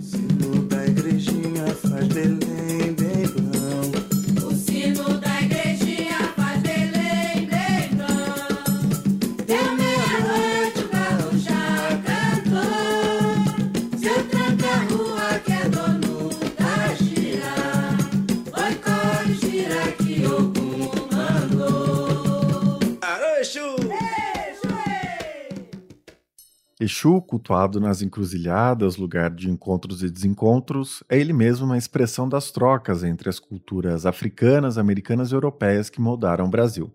Sino da igrejinha faz belém. Exu, cultuado nas encruzilhadas, lugar de encontros e desencontros, é ele mesmo uma expressão das trocas entre as culturas africanas, americanas e europeias que moldaram o Brasil.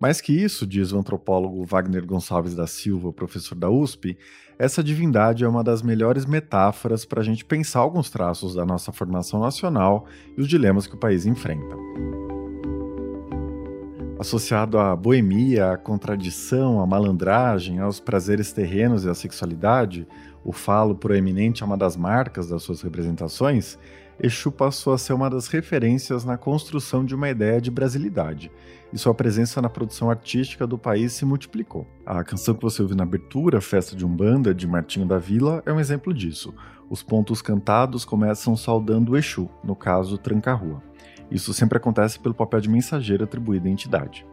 Mais que isso, diz o antropólogo Wagner Gonçalves da Silva, professor da USP, essa divindade é uma das melhores metáforas para a gente pensar alguns traços da nossa formação nacional e os dilemas que o país enfrenta. Associado à boemia, à contradição, à malandragem, aos prazeres terrenos e à sexualidade, o falo proeminente é uma das marcas das suas representações, Exu passou a ser uma das referências na construção de uma ideia de brasilidade, e sua presença na produção artística do país se multiplicou. A canção que você ouve na abertura, Festa de Umbanda, de Martinho da Vila, é um exemplo disso. Os pontos cantados começam saudando o Exu, no caso Tranca-Rua. Isso sempre acontece pelo papel de mensageiro atribuído à entidade.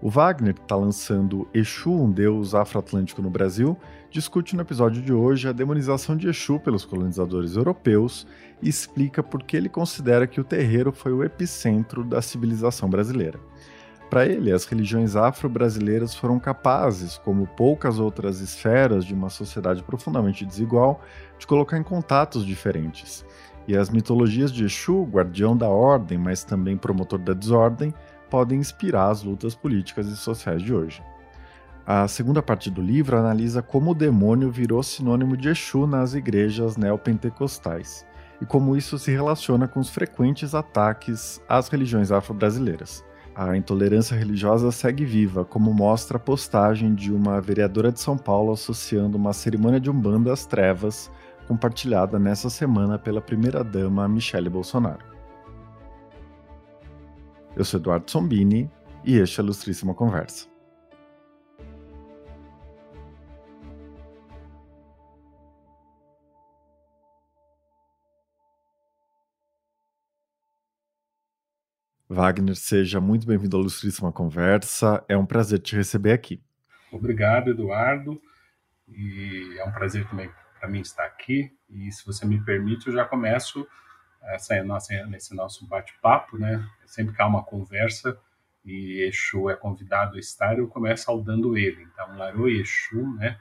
O Wagner, que está lançando Exu, um deus afroatlântico no Brasil, discute no episódio de hoje a demonização de Exu pelos colonizadores europeus e explica por que ele considera que o terreiro foi o epicentro da civilização brasileira. Para ele, as religiões afro-brasileiras foram capazes, como poucas outras esferas de uma sociedade profundamente desigual, de colocar em contatos diferentes e as mitologias de Exu, guardião da ordem, mas também promotor da desordem, podem inspirar as lutas políticas e sociais de hoje. A segunda parte do livro analisa como o demônio virou sinônimo de Exu nas igrejas neopentecostais e como isso se relaciona com os frequentes ataques às religiões afro-brasileiras. A intolerância religiosa segue viva, como mostra a postagem de uma vereadora de São Paulo associando uma cerimônia de umbanda às trevas compartilhada nessa semana pela primeira-dama Michele Bolsonaro. Eu sou Eduardo Sombini e este é a Ilustríssima Conversa. Wagner, seja muito bem-vindo à Ilustríssima Conversa. É um prazer te receber aqui. Obrigado, Eduardo. E é um prazer também para mim estar aqui. E se você me permite, eu já começo essa nossa, nesse nosso bate-papo, né? Sempre que há uma conversa e Exu é convidado a estar, eu começo saudando ele. Então, Larô Exu, né?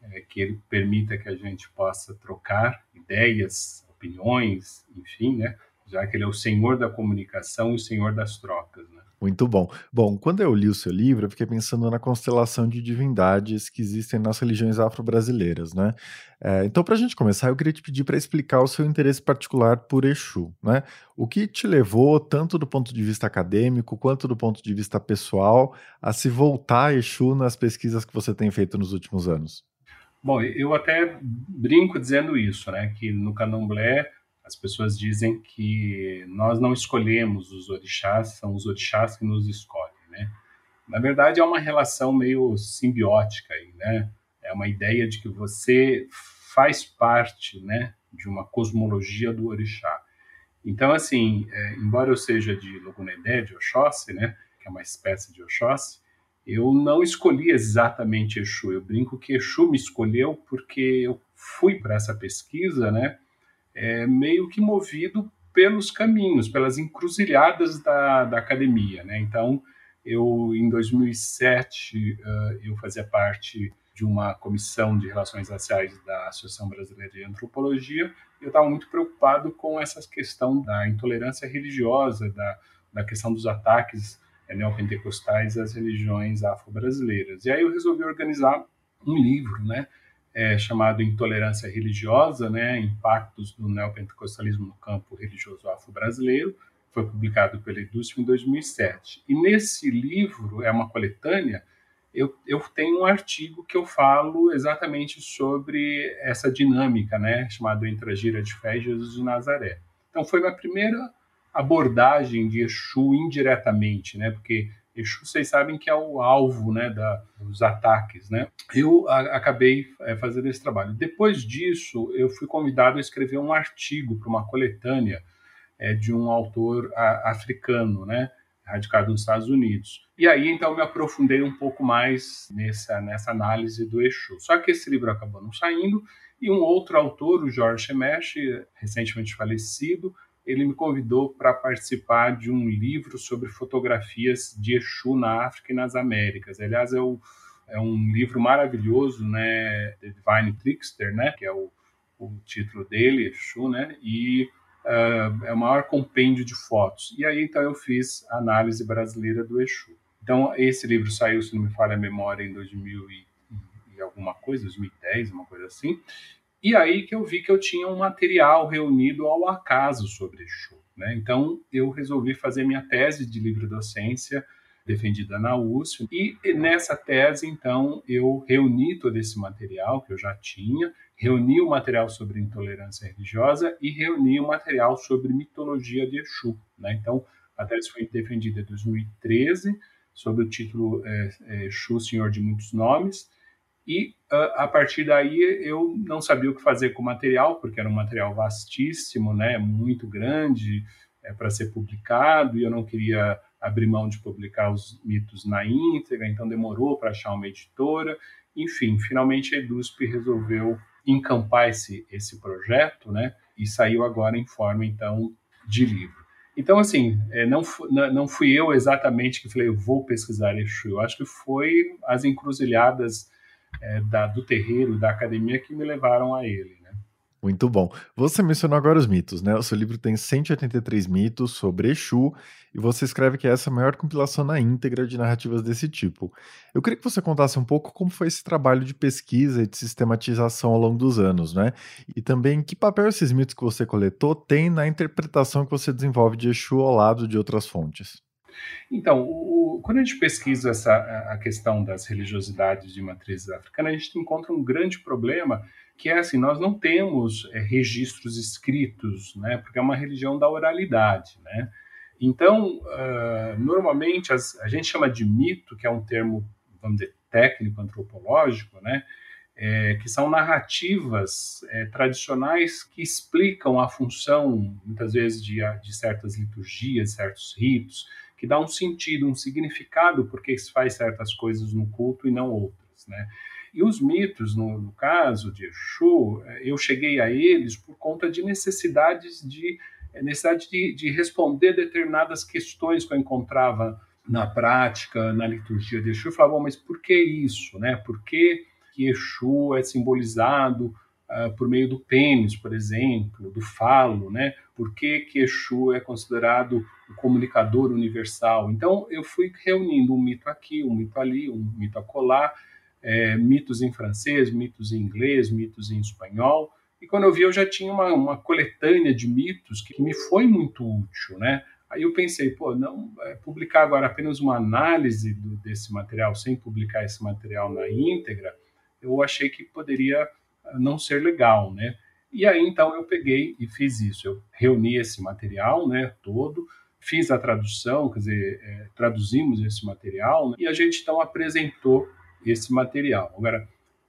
É, que ele permita que a gente possa trocar ideias, opiniões, enfim, né? Já que ele é o senhor da comunicação e o senhor das trocas, né? Muito bom. Bom, quando eu li o seu livro, eu fiquei pensando na constelação de divindades que existem nas religiões afro-brasileiras, né? É, então, para a gente começar, eu queria te pedir para explicar o seu interesse particular por Exu, né? O que te levou, tanto do ponto de vista acadêmico quanto do ponto de vista pessoal, a se voltar a Exu nas pesquisas que você tem feito nos últimos anos? Bom, eu até brinco dizendo isso, né? Que no candomblé as pessoas dizem que nós não escolhemos os orixás, são os orixás que nos escolhem, né? Na verdade, é uma relação meio simbiótica aí, né? É uma ideia de que você faz parte, né, de uma cosmologia do orixá. Então, assim, é, embora eu seja de Logunedé, de Oxóssi, né, que é uma espécie de Oxóssi, eu não escolhi exatamente Exu. Eu brinco que Exu me escolheu porque eu fui para essa pesquisa, né, é, meio que movido pelos caminhos, pelas encruzilhadas da, da academia. Né? Então, eu, em 2007, uh, eu fazia parte de uma comissão de relações raciais da Associação Brasileira de Antropologia, e eu estava muito preocupado com essa questão da intolerância religiosa, da, da questão dos ataques é, neopentecostais às religiões afro-brasileiras. E aí eu resolvi organizar um livro, né, é, chamado Intolerância Religiosa, né, Impactos do Neopentecostalismo no Campo Religioso Afro-Brasileiro, foi publicado pela Edúcio em 2007. E nesse livro, é uma coletânea, eu, eu tenho um artigo que eu falo exatamente sobre essa dinâmica, né, chamado Entre a Gira de Fé e Jesus de Nazaré. Então foi minha primeira abordagem de Exu indiretamente, né, porque Exu, vocês sabem que é o alvo né, da, dos ataques. Né? Eu a, acabei é, fazendo esse trabalho. Depois disso, eu fui convidado a escrever um artigo para uma coletânea é, de um autor a, africano, né, radicado nos Estados Unidos. E aí, então, me aprofundei um pouco mais nessa, nessa análise do Exu. Só que esse livro acabou não saindo, e um outro autor, o George Shemesh, recentemente falecido, ele me convidou para participar de um livro sobre fotografias de Exu na África e nas Américas. Aliás, é, o, é um livro maravilhoso, né, The Divine Trickster, né, que é o, o título dele, Exu, né, e uh, é o maior compêndio de fotos. E aí, então, eu fiz a análise brasileira do Exu. Então, esse livro saiu, se não me falha a memória, em 2000 e, e alguma coisa, 2010, uma coisa assim. E aí que eu vi que eu tinha um material reunido ao acaso sobre Exu. Né? Então, eu resolvi fazer minha tese de livre docência defendida na USP. E nessa tese, então, eu reuni todo esse material que eu já tinha, reuni o material sobre intolerância religiosa e reuni o material sobre mitologia de Exu. Né? Então, a tese foi defendida em 2013, sob o título é, é, Exu, Senhor de Muitos Nomes, e uh, a partir daí eu não sabia o que fazer com o material, porque era um material vastíssimo, né, muito grande é, para ser publicado, e eu não queria abrir mão de publicar os mitos na íntegra, então demorou para achar uma editora. Enfim, finalmente a EDUSP resolveu encampar esse, esse projeto, né, e saiu agora em forma, então, de livro. Então, assim, é, não, não fui eu exatamente que falei, eu vou pesquisar Exu, eu acho que foi as encruzilhadas é, da, do terreiro, da academia, que me levaram a ele. Né? Muito bom. Você mencionou agora os mitos, né? O seu livro tem 183 mitos sobre Exu e você escreve que essa é a maior compilação na íntegra de narrativas desse tipo. Eu queria que você contasse um pouco como foi esse trabalho de pesquisa e de sistematização ao longo dos anos, né? E também que papel esses mitos que você coletou têm na interpretação que você desenvolve de Exu ao lado de outras fontes. Então, o, quando a gente pesquisa essa, a questão das religiosidades de matriz africana, a gente encontra um grande problema que é assim, nós não temos é, registros escritos, né, porque é uma religião da oralidade, né. Então, uh, normalmente as, a gente chama de mito, que é um termo, vamos dizer, técnico, antropológico, né, é, que são narrativas é, tradicionais que explicam a função, muitas vezes, de, de certas liturgias, certos ritos, que dá um sentido, um significado porque se faz certas coisas no culto e não outras, né? E os mitos, no, no caso de Exu, eh, eu cheguei a eles por conta de necessidades de eh, necessidade de, de responder determinadas questões que eu encontrava na prática, na liturgia de Exu. Eu falava, mas por que isso, né? Por que, que Exu é simbolizado uh, por meio do pênis, por exemplo, do falo, né? Por que, que Exu é considerado o comunicador universal? Então, eu fui reunindo um mito aqui, um mito ali, um mito acolá, é, mitos em francês, mitos em inglês, mitos em espanhol, e quando eu vi, eu já tinha uma, uma coletânea de mitos que, que me foi muito útil, né? Aí eu pensei, pô, não é, publicar agora apenas uma análise do, desse material, sem publicar esse material na íntegra, eu achei que poderia não ser legal, né? E aí então eu peguei e fiz isso. Eu reuni esse material, né, todo, fiz a tradução, quer dizer, é, traduzimos esse material né, e a gente então apresentou esse material. Agora,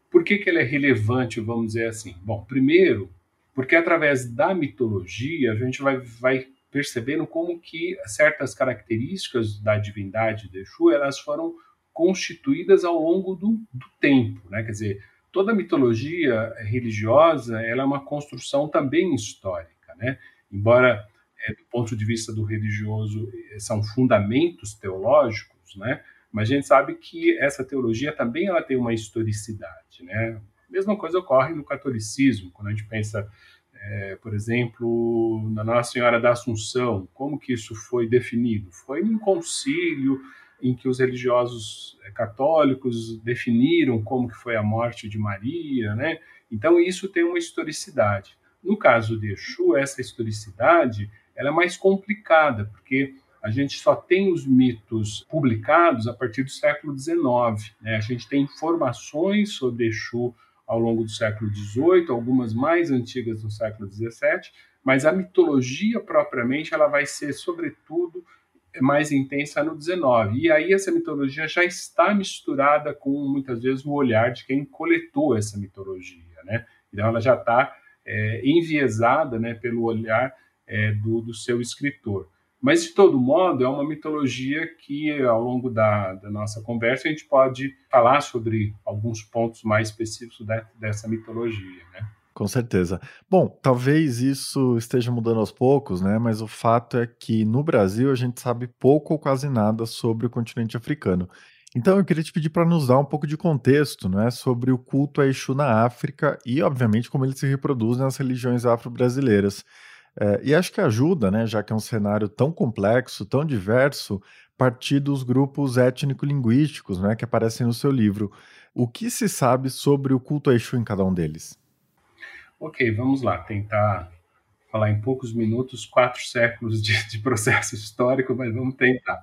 por que, que ele é relevante, vamos dizer assim? Bom, primeiro, porque através da mitologia a gente vai, vai percebendo como que certas características da divindade de Exu elas foram constituídas ao longo do, do tempo, né? Quer dizer, toda mitologia religiosa ela é uma construção também histórica, né? Embora é, do ponto de vista do religioso é, são fundamentos teológicos, né? Mas a gente sabe que essa teologia também ela tem uma historicidade, né? A mesma coisa ocorre no catolicismo, quando a gente pensa, é, por exemplo, na Nossa Senhora da Assunção, como que isso foi definido? Foi num concílio em que os religiosos eh, católicos definiram como que foi a morte de Maria, né? Então isso tem uma historicidade. No caso de Exu, essa historicidade ela é mais complicada, porque a gente só tem os mitos publicados a partir do século XIX. Né? A gente tem informações sobre Exu ao longo do século XVIII, algumas mais antigas no século XVII, mas a mitologia propriamente ela vai ser, sobretudo, mais intensa no 19. E aí essa mitologia já está misturada com muitas vezes o olhar de quem coletou essa mitologia, né? Então ela já está é, enviesada, né, pelo olhar é, do, do seu escritor. Mas, de todo modo, é uma mitologia que, ao longo da, da, nossa conversa, a gente pode falar sobre alguns pontos mais específicos de, dessa mitologia, né? Com certeza. Bom, talvez isso esteja mudando aos poucos, né? Mas o fato é que no Brasil a gente sabe pouco ou quase nada sobre o continente africano. Então eu queria te pedir para nos dar um pouco de contexto, né, sobre o culto a Exu na África e, obviamente, como ele se reproduz nas religiões afro-brasileiras. É, e acho que ajuda, né, já que é um cenário tão complexo, tão diverso, partir dos grupos étnico-linguísticos né, que aparecem no seu livro. O que se sabe sobre o culto a Exu em cada um deles? Ok, vamos lá, tentar falar em poucos minutos quatro séculos de, de processo histórico, mas vamos tentar.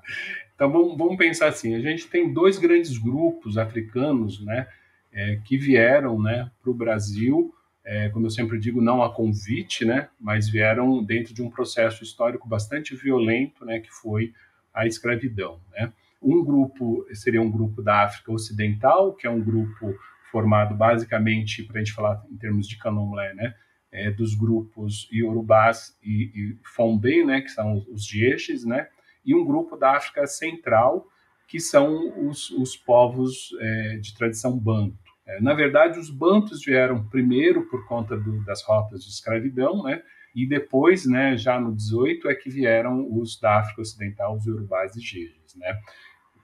Então vamos, vamos, pensar assim: a gente tem dois grandes grupos africanos, né, é, que vieram, né, para o Brasil é, como eu sempre digo, não a convite, né, mas vieram dentro de um processo histórico bastante violento, né, que foi a escravidão. Né. Um grupo seria um grupo da África Ocidental, que é um grupo formado basicamente, para a gente falar em termos de candomblé, né, é, dos grupos Yorubás e, e Fombé, né, que são os Jeixes, né, e um grupo da África Central, que são os, os povos é, de tradição banto. É, na verdade, os bantos vieram primeiro por conta do, das rotas de escravidão, né? E depois, né, já no 18, é que vieram os da África Ocidental, os urubás e jejes, né?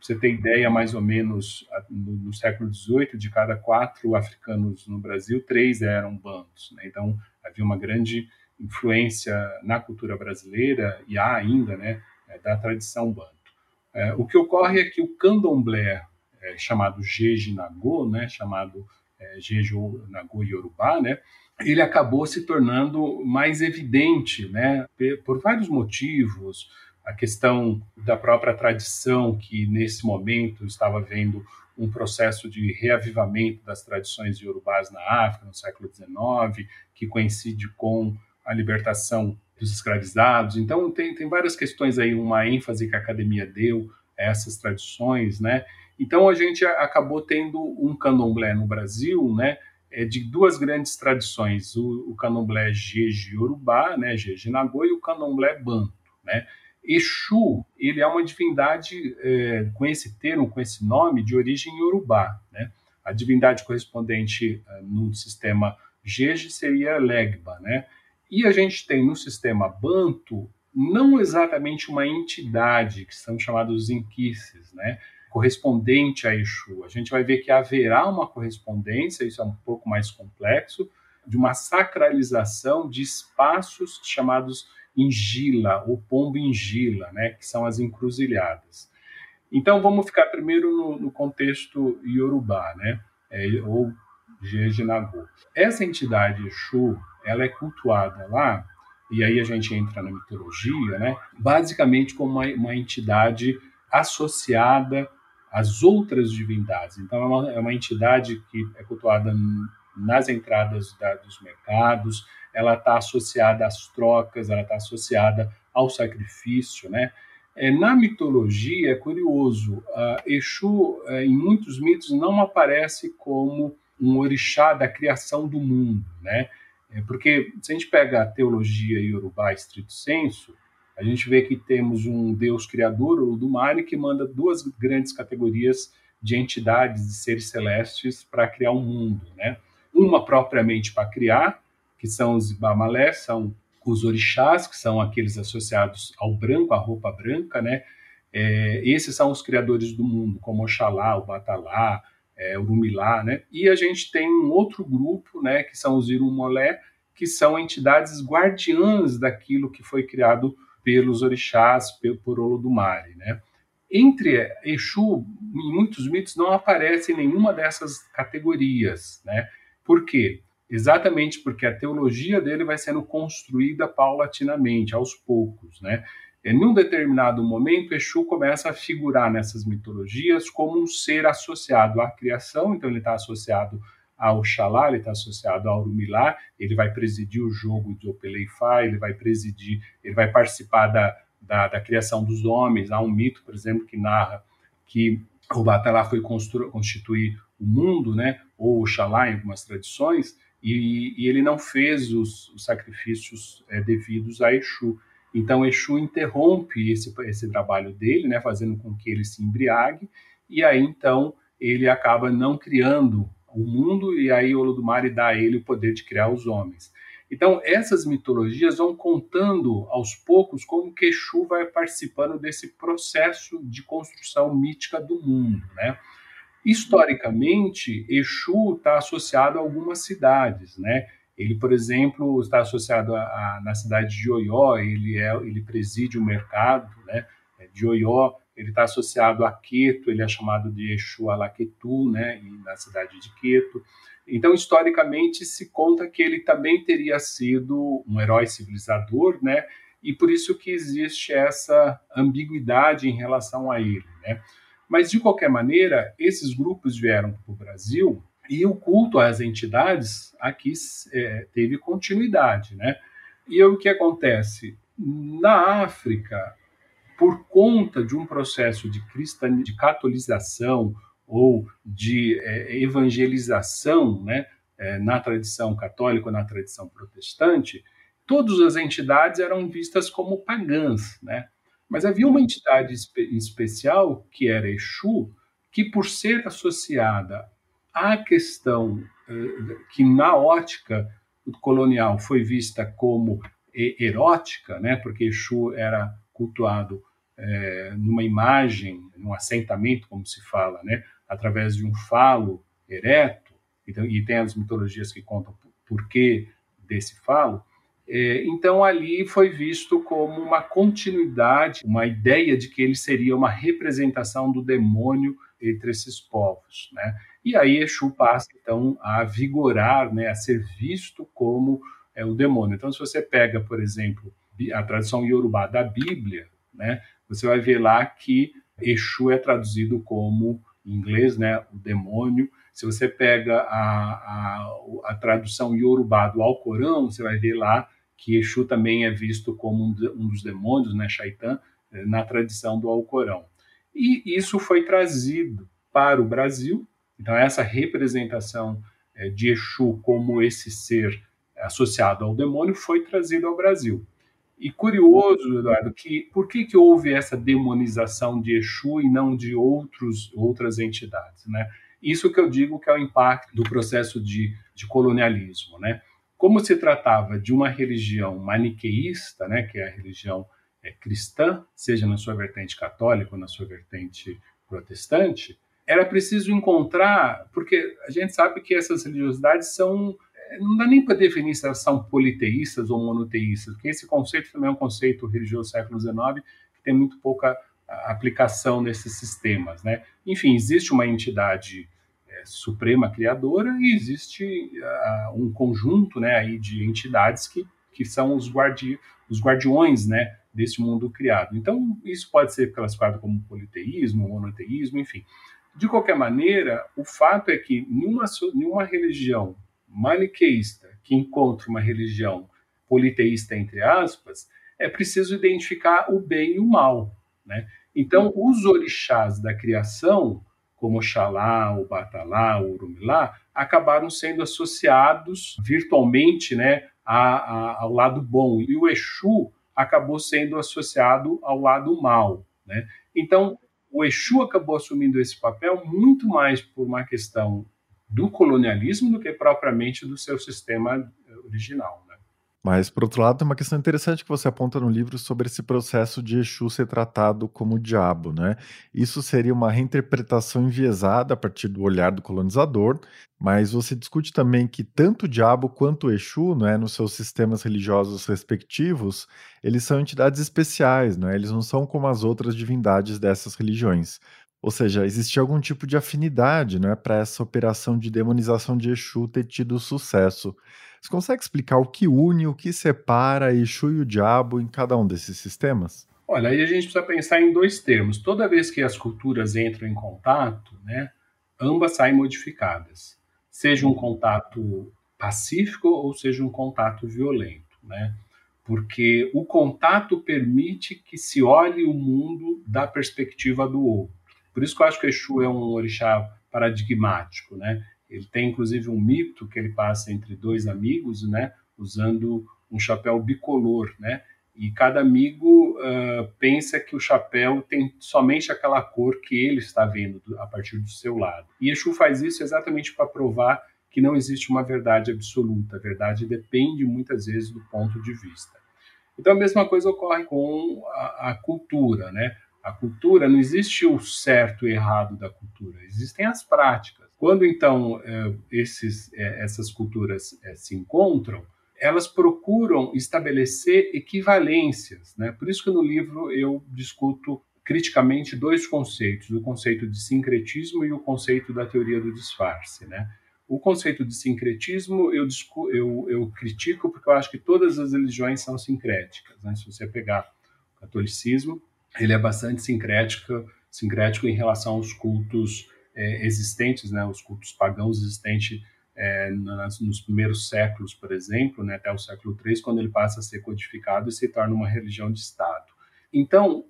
Você ter ideia, mais ou menos, no, século XVIII, de cada quatro africanos no Brasil, três eram bantos, né? Então, havia uma grande influência na cultura brasileira, e há ainda, né, é, da tradição banto. É, o que ocorre é que o candomblé, é, chamado Jeje Nagô, né, chamado é, Jejo Nagô Yorubá, né, ele acabou se tornando mais evidente, né, por vários motivos, a questão da própria tradição, que nesse momento estava vendo um processo de reavivamento das tradições iorubás na África, no século XIX, que coincide com a libertação dos escravizados. Então, tem, tem várias questões aí, uma ênfase que a academia deu a essas tradições, né? Então a gente acabou tendo um candomblé no Brasil, né, é de duas grandes tradições, o, o candomblé Jeje Yorubá, né, Jeje Nagô, e o candomblé Banto, né. Exu, ele é uma divindade é, com esse termo, com esse nome, de origem Yorubá, né. A divindade correspondente uh, no sistema Jeje seria Legba, né. E a gente tem no sistema Banto não exatamente uma entidade, que são chamados inquices, né, correspondente a Exu. A gente vai ver que haverá uma correspondência, isso é um pouco mais complexo, de uma sacralização de espaços chamados ingila ou pombo ingila, né, que são as encruzilhadas. Então vamos ficar primeiro no, no contexto iorubá, né, é, ou Jejinagô. Essa entidade Exu, ela é cultuada lá, e aí a gente entra na mitologia, né, basicamente como uma, uma entidade associada as outras divindades. Então, é uma, é uma entidade que é cultuada nas entradas da, dos mercados, ela está associada às trocas, ela está associada ao sacrifício, né? É, na mitologia, é curioso, uh, Exu, uh, em muitos mitos, não aparece como um orixá da criação do mundo, né? É porque se a gente pega a teologia iorubá estrito senso, a gente vê que temos um Deus criador, o Dumari, que manda duas grandes categorias de entidades, de seres celestes para criar um mundo, né? Uma propriamente para criar, que são os Ibamalé, são os orixás, que são aqueles associados ao branco, à roupa branca, né? É, esses são os criadores do mundo, como Oxalá, o Batalá, é, Urumilá, né? E a gente tem um outro grupo, né, que são os Irumolé, que são entidades guardiãs daquilo que foi criado pelos orixás, por Olodumare, né? Entre Exu, em muitos mitos, não aparece nenhuma dessas categorias, né? Por quê? Exatamente porque a teologia dele vai sendo construída paulatinamente, aos poucos, né? Em um determinado momento, Exu começa a figurar nessas mitologias como um ser associado à criação, então ele está associado ao Oxalá, ele está associado ao Urumilá, ele vai presidir o jogo de Opeleifá, ele vai presidir, ele vai participar da, da, da criação dos homens. Há um mito, por exemplo, que narra que o Batalá foi constituir o mundo, né, ou Oxalá em algumas tradições, e, e ele não fez os, os sacrifícios é, devidos a Exu. Então Exu interrompe esse, esse trabalho dele, né, fazendo com que ele se embriague, e aí então ele acaba não criando o mundo, e aí Olodumare dá a ele o poder de criar os homens. Então, essas mitologias vão contando aos poucos como que Exu vai participando desse processo de construção mítica do mundo, né? Historicamente, Exu está associado a algumas cidades, né? Ele, por exemplo, está associado a, a, na cidade de Oió, ele, é, ele preside o mercado né, de Oió, ele está associado a Queto, ele é chamado de Exu Alaquetu, né, na cidade de Queto. Então, historicamente, se conta que ele também teria sido um herói civilizador, né, e por isso que existe essa ambiguidade em relação a ele, né. Mas, de qualquer maneira, esses grupos vieram para o Brasil e o culto às entidades aqui é, teve continuidade. Né? E o que acontece? Na África, por conta de um processo de, cristan... de catolização ou de é, evangelização né, é, na tradição católica ou na tradição protestante, todas as entidades eram vistas como pagãs. Né? Mas havia uma entidade espe especial, que era Exu, que por ser associada à questão eh, que na ótica colonial foi vista como erótica, né, porque Exu era cultuado eh, numa imagem, num assentamento, como se fala, né, através de um falo ereto, e tem as mitologias que contam por que desse falo, então, ali foi visto como uma continuidade, uma ideia de que ele seria uma representação do demônio entre esses povos. Né? E aí Exu passa, então, a vigorar, né, a ser visto como é, o demônio. Então, se você pega, por exemplo, a tradução iorubá da Bíblia, né, você vai ver lá que Exu é traduzido como, em inglês, né, o demônio. Se você pega a, a, a tradução iorubá do Alcorão, você vai ver lá que Exu também é visto como um dos demônios, né, Shaitan, eh, na tradição do Alcorão. E isso foi trazido para o Brasil, então essa representação eh, de Exu como esse ser associado ao demônio foi trazido ao Brasil. E curioso, Eduardo, que por que, que houve essa demonização de Exu e não de outros, outras entidades, né? Isso que eu digo que é o impacto do processo de, de colonialismo, né? Como se tratava de uma religião maniqueísta, né, que é a religião é, cristã, seja na sua vertente católica ou na sua vertente protestante, era preciso encontrar, porque a gente sabe que essas religiosidades são é, não dá nem para definir se elas são politeístas ou monoteístas, porque esse conceito também é um conceito religioso do século XIX que tem muito pouca aplicação nesses sistemas, né? Enfim, existe uma entidade suprema criadora e existe uh, um conjunto né, aí de entidades que, que são os, guardi os guardiões né, desse mundo criado. Então, isso pode ser classificado como politeísmo, monoteísmo, enfim. De qualquer maneira, o fato é que numa, numa religião maniqueísta que encontra uma religião politeísta, entre aspas, é preciso identificar o bem e o mal. Né? Então, os orixás da criação como Oxalá, o Batalá, o Urumilá, acabaram sendo associados virtualmente né, a, a, ao lado bom. E o Exu acabou sendo associado ao lado mal. Né? Então, o Exu acabou assumindo esse papel muito mais por uma questão do colonialismo do que propriamente do seu sistema original. Mas, por outro lado, tem uma questão interessante que você aponta no livro sobre esse processo de Exu ser tratado como diabo, né? Isso seria uma reinterpretação enviesada a partir do olhar do colonizador, mas você discute também que tanto o diabo quanto o Exu, né, nos seus sistemas religiosos respectivos, eles são entidades especiais, né? Eles não são como as outras divindades dessas religiões. Ou seja, existia algum tipo de afinidade né, para essa operação de demonização de Exu ter tido sucesso. Você consegue explicar o que une, o que separa Exu e o diabo em cada um desses sistemas? Olha, aí a gente precisa pensar em dois termos. Toda vez que as culturas entram em contato, né, ambas saem modificadas. Seja um contato pacífico ou seja um contato violento. Né? porque o contato permite que se olhe o mundo da perspectiva do outro. Por isso que eu acho que o Exu é um orixá paradigmático, né? Ele tem inclusive um mito que ele passa entre dois amigos, né, usando um chapéu bicolor, né? E cada amigo uh, pensa que o chapéu tem somente aquela cor que ele está vendo a partir do seu lado. E Exu faz isso exatamente para provar que não existe uma verdade absoluta. A verdade depende muitas vezes do ponto de vista. Então a mesma coisa ocorre com a, a cultura, né? A cultura não existe o certo e errado da cultura, existem as práticas. Quando então é, esses, é, essas culturas é, se encontram, elas procuram estabelecer equivalências. Né? Por isso que no livro eu discuto criticamente dois conceitos, o conceito de sincretismo e o conceito da teoria do disfarce. Né? O conceito de sincretismo eu, eu, eu, critico porque eu acho que todas as religiões são sincréticas. Né? Se você pegar o catolicismo, ele é bastante sincrético, sincrético em relação aos cultos é, existentes, né? os cultos pagãos existentes é, nas, nos primeiros séculos, por exemplo, né? até o século III, quando ele passa a ser codificado e se torna uma religião de Estado. Então,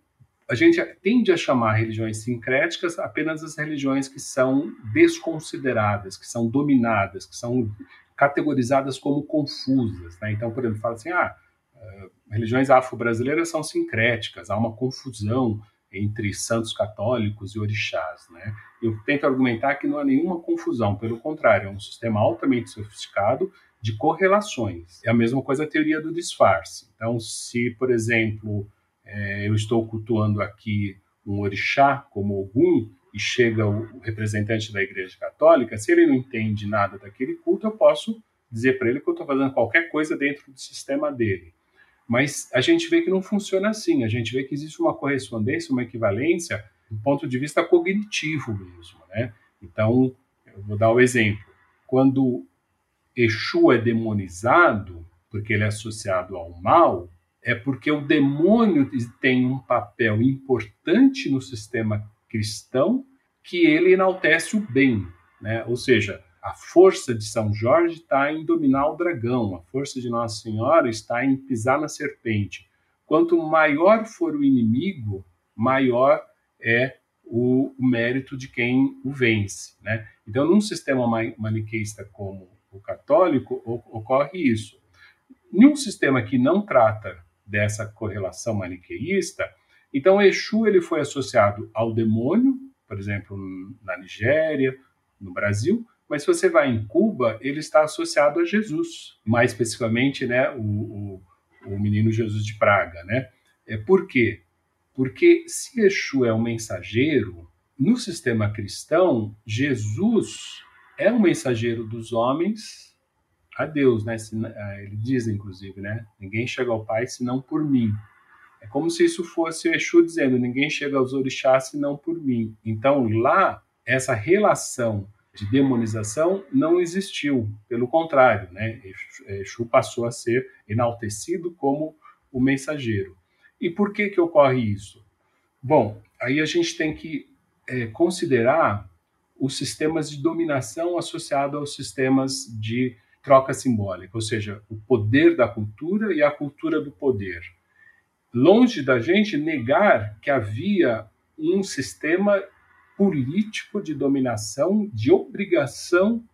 a gente tende a chamar religiões sincréticas apenas as religiões que são desconsideradas, que são dominadas, que são categorizadas como confusas. Né? Então, por exemplo, fala assim, ah, eh, religiões afro-brasileiras são sincréticas, há uma confusão entre santos católicos e orixás. Né? Eu tento argumentar que não há nenhuma confusão, pelo contrário, é um sistema altamente sofisticado de correlações. É a mesma coisa a teoria do disfarce. Então, se, por exemplo, é, eu estou cultuando aqui um orixá como Ogum e chega o representante da Igreja Católica, se ele não entende nada daquele culto, eu posso dizer para ele que eu estou fazendo qualquer coisa dentro do sistema dele. Mas a gente vê que não funciona assim, a gente vê que existe uma correspondência, uma equivalência do ponto de vista cognitivo mesmo, né? Então, eu vou dar o um exemplo. Quando Exu é demonizado, porque ele é associado ao mal, é porque o demônio tem um papel importante no sistema cristão que ele enaltece o bem, né? Ou seja, a força de São Jorge está em dominar o dragão, a força de Nossa Senhora está em pisar na serpente. Quanto maior for o inimigo, maior é o, o mérito de quem o vence, né? Então, num sistema maniqueísta como o católico, ocorre isso. Em um sistema que não trata dessa correlação maniqueísta. Então, Exu ele foi associado ao demônio, por exemplo, na Nigéria, no Brasil, mas se você vai em Cuba, ele está associado a Jesus, mais especificamente, né, o, o, o menino Jesus de Praga, né? É por quê? Porque se Exu é um mensageiro, no sistema cristão, Jesus é um mensageiro dos homens a Deus, né? Ah, ele diz, inclusive, né? Ninguém chega ao Pai senão por mim. É como se isso fosse o Exu dizendo: ninguém chega aos orixás senão por mim. Então, lá, essa relação de demonização não existiu. Pelo contrário, né? Exu passou a ser enaltecido como o mensageiro. E por que, que ocorre isso? Bom, aí a gente tem que é, considerar os sistemas de dominação associados aos sistemas de troca simbólica, ou seja, o poder da cultura e a cultura do poder. Longe da gente negar que havia um sistema político de dominação, de obrigação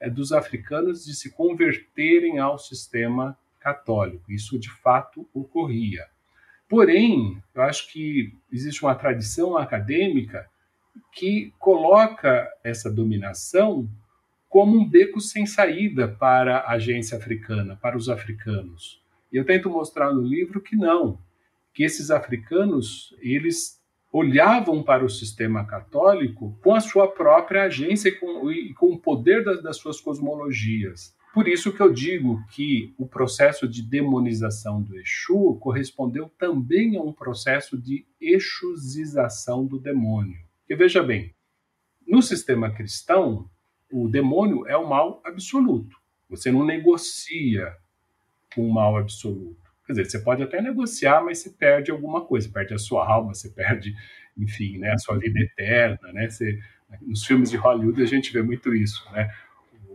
é, dos africanos de se converterem ao sistema católico. Isso de fato ocorria. Porém, eu acho que existe uma tradição acadêmica que coloca essa dominação como um beco sem saída para a agência africana, para os africanos. E eu tento mostrar no livro que não, que esses africanos, eles olhavam para o sistema católico com a sua própria agência e com, e com o poder das, das suas cosmologias. Por isso que eu digo que o processo de demonização do Exu correspondeu também a um processo de exusização do demônio. E veja bem, no sistema cristão, o demônio é o mal absoluto. Você não negocia com o mal absoluto. Quer dizer, você pode até negociar, mas você perde alguma coisa, perde a sua alma, você perde, enfim, né, a sua vida eterna, né? Você, nos filmes de Hollywood a gente vê muito isso, né?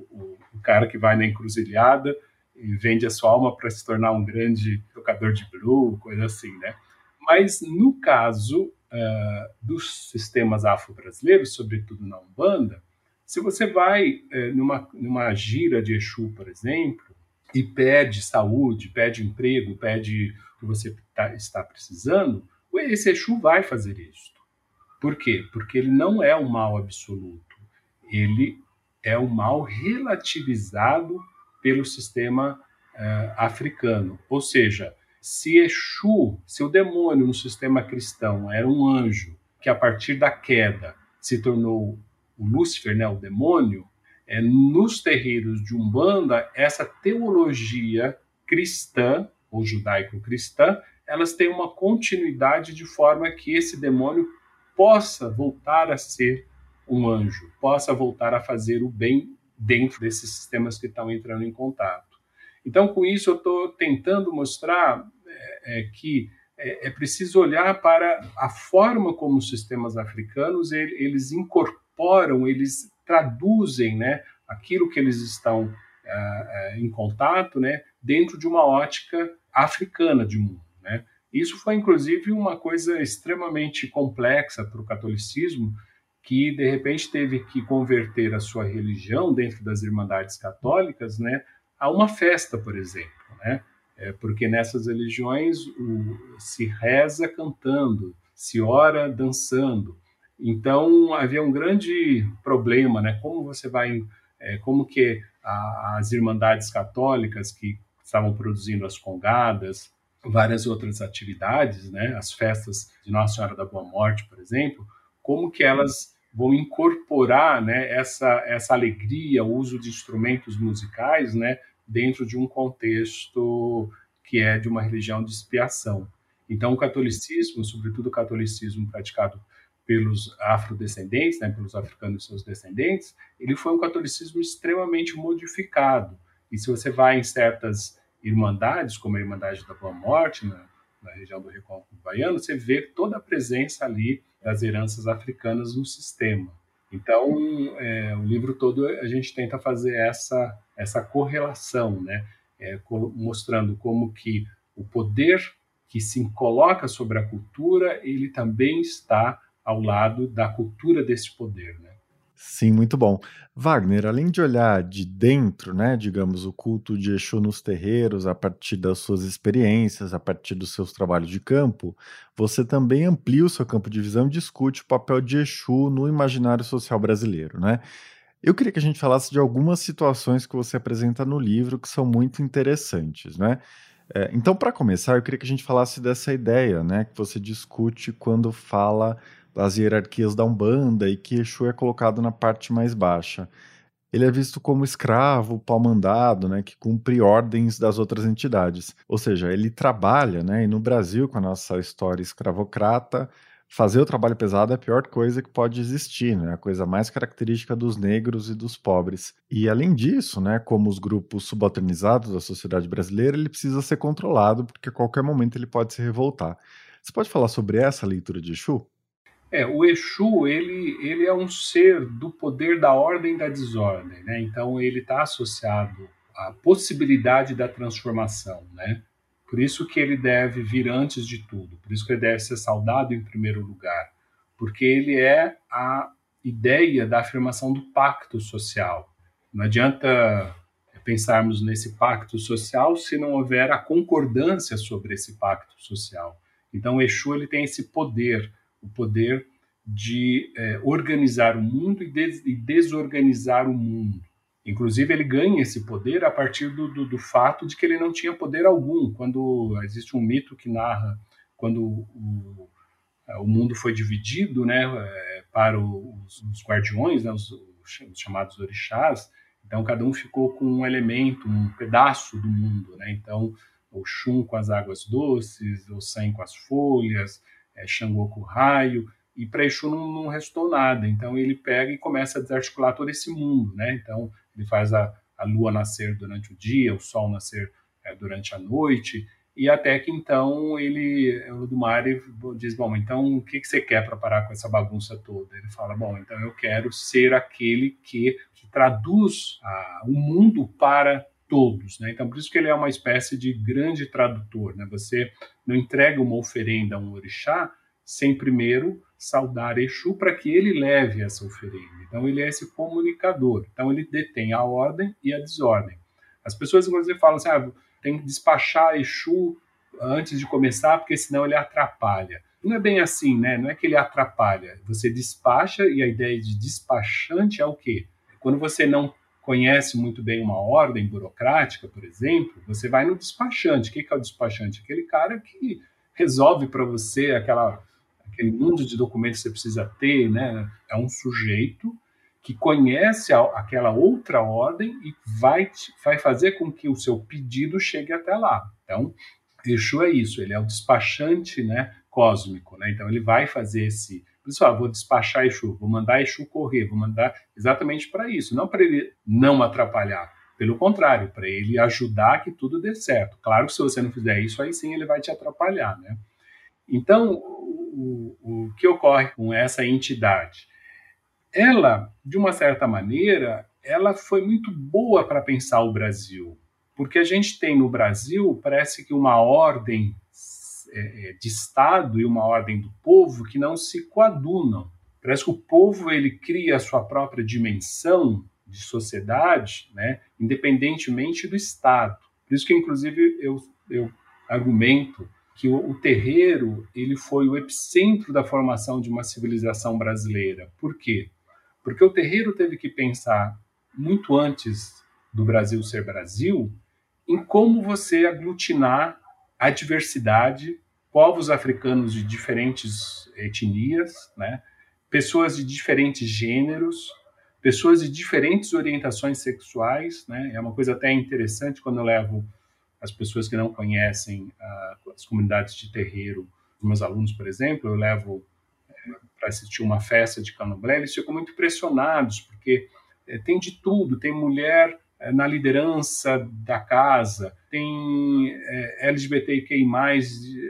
O, o, cara que vai na encruzilhada e vende a sua alma para se tornar um grande tocador de blue, coisa assim, né? Mas no caso uh, dos sistemas afro-brasileiros, sobretudo na Umbanda, se você vai uh, numa, numa gira de Exu, por exemplo, e pede saúde, pede emprego, pede o que você tá, está precisando, esse Exu vai fazer isso. Por quê? Porque ele não é o mal absoluto. Ele é o mal relativizado pelo sistema uh, africano. Ou seja, se Exu, se o demônio no sistema cristão era um anjo que a partir da queda se tornou o Lúcifer, né, o demônio, é, nos terreiros de Umbanda, essa teologia cristã, ou judaico-cristã, elas têm uma continuidade de forma que esse demônio possa voltar a ser um anjo, possa voltar a fazer o bem dentro desses sistemas que estão entrando em contato. Então, com isso, eu estou tentando mostrar é, é, que é, é, preciso olhar para a forma como os sistemas africanos ele, eles incorporam, eles traduzem né, aquilo que eles estão é, é, em contato né, dentro de uma ótica africana de mundo. Né? Isso foi, inclusive, uma coisa extremamente complexa para o catolicismo, que de repente teve que converter a sua religião dentro das irmandades católicas, né, a uma festa, por exemplo, né? É porque nessas religiões o, se reza cantando, se ora dançando. Então havia um grande problema, né? Como você vai, é, como que a, as irmandades católicas que estavam produzindo as congadas, várias outras atividades, né? As festas de Nossa Senhora da Boa Morte, por exemplo, como que elas vão incorporar, né? Essa essa alegria, o uso de instrumentos musicais, né? Dentro de um contexto que é de uma religião de expiação. Então, o catolicismo, sobretudo o catolicismo praticado pelos afrodescendentes, né, pelos africanos e seus descendentes, ele foi um catolicismo extremamente modificado. E se você vai em certas irmandades, como a Irmandade da Boa Morte, na, na região do Recôncavo Baiano, você vê toda a presença ali das heranças africanas no sistema. Então, é, o livro todo a gente tenta fazer essa, essa correlação, né? É, mostrando como que o poder que se coloca sobre a cultura, ele também está ao lado da cultura desse poder, né? Sim, muito bom. Wagner, além de olhar de dentro, né, digamos, o culto de Exu nos terreiros, a partir das suas experiências, a partir dos seus trabalhos de campo, você também amplia o seu campo de visão e discute o papel de Exu no imaginário social brasileiro, né? Eu queria que a gente falasse de algumas situações que você apresenta no livro que são muito interessantes, né? É, então, para começar, eu queria que a gente falasse dessa ideia, né, que você discute quando fala das hierarquias da Umbanda e que Exu é colocado na parte mais baixa. Ele é visto como escravo, pau-mandado, né, que cumpre ordens das outras entidades. Ou seja, ele trabalha, né, e no Brasil, com a nossa história escravocrata, fazer o trabalho pesado é a pior coisa que pode existir, né? A coisa mais característica dos negros e dos pobres. E além disso, né, como os grupos subalternizados da sociedade brasileira, ele precisa ser controlado porque a qualquer momento ele pode se revoltar. Você pode falar sobre essa leitura de Exu? É, o Exu, ele, ele é um ser do poder da ordem da desordem, né? Então ele está associado à possibilidade da transformação, né? Por isso que ele deve vir antes de tudo, por isso que ele deve ser saudado em primeiro lugar, porque ele é a ideia da afirmação do pacto social. Não adianta pensarmos nesse pacto social se não houver a concordância sobre esse pacto social. Então, Exu ele tem esse poder o poder de é, organizar o mundo e, des e, desorganizar o mundo. Inclusive, ele ganha esse poder a partir do, do, do, fato de que ele não tinha poder algum. Quando existe um mito que narra quando o, o mundo foi dividido né, é, para os, os guardiões, né, os, os, chamados orixás, então cada um ficou com um elemento, um pedaço do mundo. Né? Então, o Xum com as águas doces, o Sem com as folhas, é, com raio, e para Exu não, não, restou nada. Então ele pega e começa a desarticular todo esse mundo, né? Então ele faz a, a lua nascer durante o dia, o sol nascer é, durante a noite, e até que então ele, o Lumari diz, bom, então o que, que você quer para parar com essa bagunça toda? Ele fala, bom, então eu quero ser aquele que, que traduz a, o mundo para todos, né? Então por isso que ele é uma espécie de grande tradutor, né? Você não entrega uma oferenda a um orixá sem primeiro saudar Exu para que ele leve essa oferenda. Então ele é esse comunicador. Então ele detém a ordem e a desordem. As pessoas inclusive falam assim: ah, tem que despachar Exu antes de começar, porque senão ele atrapalha. Não é bem assim, né? Não é que ele atrapalha. Você despacha e a ideia de despachante é o quê? Quando você não conhece muito bem uma ordem burocrática, por exemplo, você vai no despachante. O que é o despachante? Aquele cara que resolve para você aquela, aquele mundo de documentos que você precisa ter, né? É um sujeito que conhece a, aquela outra ordem e vai, vai fazer com que o seu pedido chegue até lá. Então, Exu é isso, ele é o despachante né, cósmico, né? Então ele vai fazer esse. Pessoal, vou despachar Exu, vou mandar Exu correr, vou mandar exatamente para isso, não para ele não atrapalhar. Pelo contrário, para ele ajudar que tudo dê certo. Claro que se você não fizer isso, aí sim ele vai te atrapalhar, né? Então, o, o, o que ocorre com essa entidade? Ela, de uma certa maneira, ela foi muito boa para pensar o Brasil, porque a gente tem no Brasil, parece que uma ordem de Estado e uma ordem do povo que não se coadunam. Parece que o povo ele cria a sua própria dimensão de sociedade, né, independentemente do Estado. Por isso que, inclusive, eu, eu argumento que o, o, terreiro ele foi o epicentro da formação de uma civilização brasileira. Por quê? Porque o terreiro teve que pensar muito antes do Brasil ser Brasil em como você aglutinar a diversidade povos africanos de diferentes etnias, né? pessoas de diferentes gêneros, pessoas de diferentes orientações sexuais. Né? É uma coisa até interessante quando eu levo as pessoas que não conhecem uh, as comunidades de terreiro, os meus alunos, por exemplo, eu levo é, para assistir uma festa de candomblé, eles ficam muito impressionados, porque é, tem de tudo, tem mulher na liderança da casa, tem é, LGBTQI+,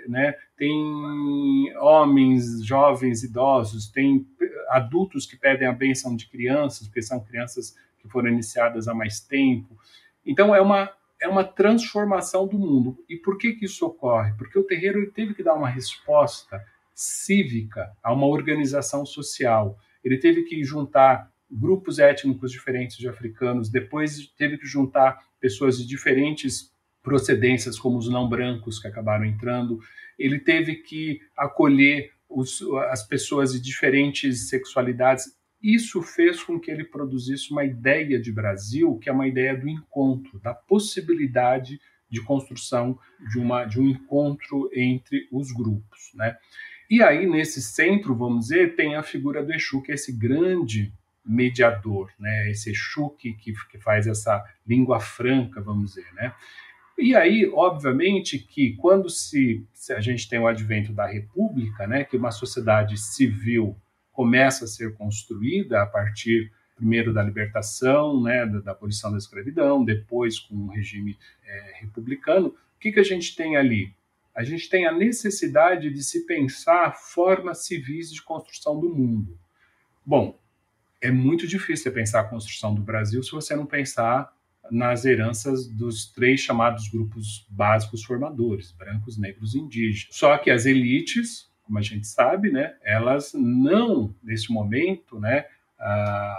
né, tem homens, jovens, idosos, tem adultos que pedem a benção de crianças, porque são crianças que foram iniciadas há mais tempo. Então, é uma, é uma transformação do mundo. E por que, que isso ocorre? Porque o terreiro teve que dar uma resposta cívica a uma organização social. Ele teve que juntar grupos étnicos diferentes de africanos, depois teve que juntar pessoas de diferentes procedências, como os não brancos que acabaram entrando, ele teve que acolher os, as pessoas de diferentes sexualidades. Isso fez com que ele produzisse uma ideia de Brasil, que é uma ideia do encontro, da possibilidade de construção de, uma, de um encontro entre os grupos. Né? E aí, nesse centro, vamos dizer, tem a figura do Exu, que é esse grande mediador, né? Esse Exu que, que, que faz essa língua franca, vamos dizer, né? E aí, obviamente, que quando se, se, a gente tem o advento da República, né, que uma sociedade civil começa a ser construída a partir primeiro da libertação, né, da, da abolição da escravidão, depois com o regime é, republicano, o que, que a gente tem ali? A gente tem a necessidade de se pensar formas civis de construção do mundo. Bom, é muito difícil pensar a construção do Brasil se você não pensar nas heranças dos três chamados grupos básicos formadores, brancos, negros e indígenas. Só que as elites, como a gente sabe, né, elas não, nesse momento, né,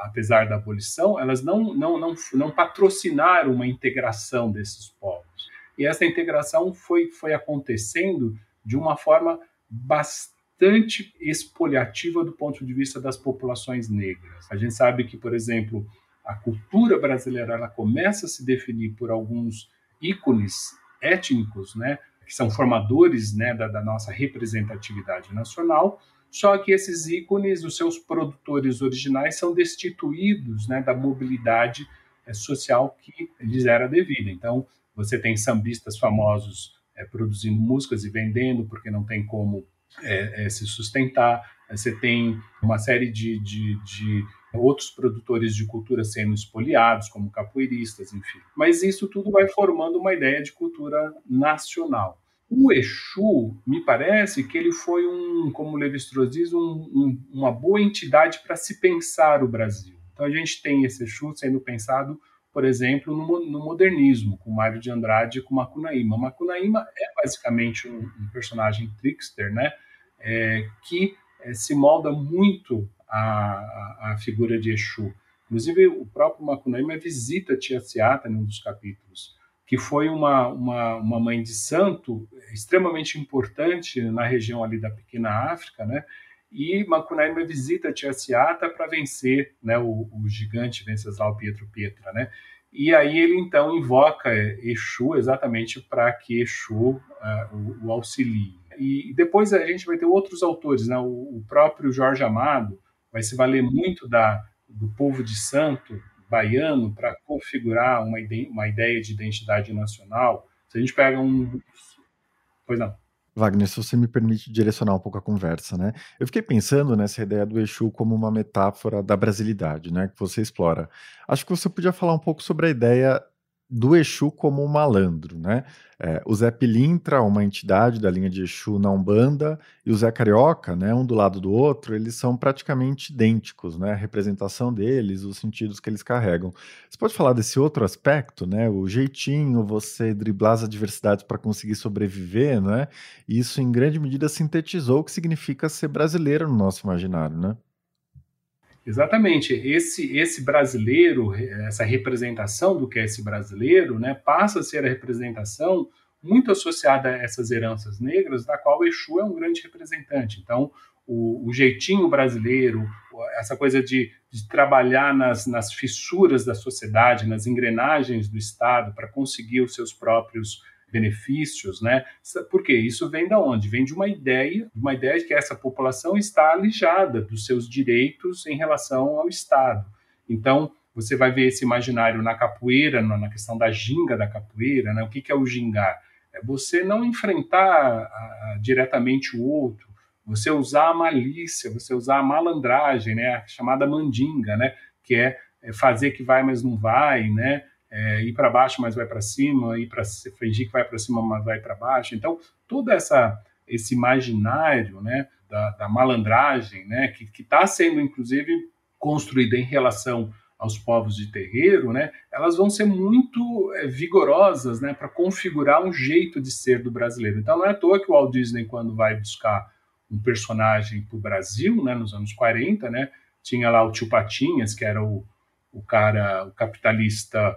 apesar da abolição, elas não, não, não, não patrocinaram uma integração desses povos. E essa integração foi, foi acontecendo de uma forma bastante bastante expoliativa do ponto de vista das populações negras. A gente sabe que, por exemplo, a cultura brasileira ela começa a se definir por alguns ícones étnicos, né, que são formadores né, da, da nossa representatividade nacional, só que esses ícones, os seus produtores originais, são destituídos né, da mobilidade é, social que lhes era devida. Então, você tem sambistas famosos é, produzindo músicas e vendendo, porque não tem como é, é, se sustentar. Você tem uma série de, de, de, outros produtores de cultura sendo espoliados, como capoeiristas, enfim. Mas isso tudo vai formando uma ideia de cultura nacional. O Exu, me parece que ele foi um, como Levi-Strauss diz, um, um, uma boa entidade para se pensar o Brasil. Então a gente tem esse Exu sendo pensado por exemplo, no, no modernismo, com Mário de Andrade e com Macunaíma. Macunaíma é basicamente um, um personagem trickster, né, é, que é, se molda muito a, a, figura de Exu. Inclusive, o próprio Macunaíma visita Tia Seata em um dos capítulos, que foi uma, uma, uma mãe de santo extremamente importante na região ali da Pequena África, né? E Macunaíma visita Tia Seata para vencer né, o, o gigante Venceslau Pietro Pietra, né? E aí ele então invoca Exu exatamente para que Exu uh, o, o, auxilie. E depois a gente vai ter outros autores, né? O, próprio Jorge Amado vai se valer muito da, do povo de santo baiano para configurar uma, ide uma ideia de identidade nacional. Se a gente pega um. Pois não. Wagner, se você me permite direcionar um pouco a conversa, né? Eu fiquei pensando nessa ideia do Exu como uma metáfora da brasilidade, né? Que você explora. Acho que você podia falar um pouco sobre a ideia do Exu como um malandro, né? É, o Zé Pilintra, uma entidade da linha de Exu na Umbanda, e o Zé Carioca, né, um do lado do outro, eles são praticamente idênticos, né? A representação deles, os sentidos que eles carregam. Você pode falar desse outro aspecto, né? O jeitinho, você driblar as adversidades para conseguir sobreviver, né? E isso, em grande medida, sintetizou o que significa ser brasileiro no nosso imaginário, né? Exatamente. Esse, esse brasileiro, essa representação do que é esse brasileiro, né, passa a ser a representação muito associada a essas heranças negras, da qual o Exu é um grande representante. Então, o, o jeitinho brasileiro, essa coisa de, de trabalhar nas, nas fissuras da sociedade, nas engrenagens do Estado, para conseguir os seus próprios benefícios, né? Porque isso vem da onde? Vem de uma ideia, uma ideia de que essa população está alijada dos seus direitos em relação ao Estado. Então, você vai ver esse imaginário na capoeira, na questão da ginga da capoeira, né? O que, é o gingar? É você não enfrentar diretamente o outro, você usar a malícia, você usar a malandragem, né? A chamada mandinga, né? Que é, é fazer que vai, mas não vai, né? É, ir para baixo, mas vai para cima, ir para fingir que vai para cima, mas vai para baixo. Então, todo essa esse imaginário, né, da, da malandragem, né, que está sendo inclusive construída em relação aos povos de terreiro, né, elas vão ser muito é, vigorosas, né, para configurar um jeito de ser do brasileiro. Então, não é à toa que o Walt Disney, quando vai buscar um personagem para o Brasil, né, nos anos 40, né, tinha lá o tio Patinhas, que era o, o cara, o capitalista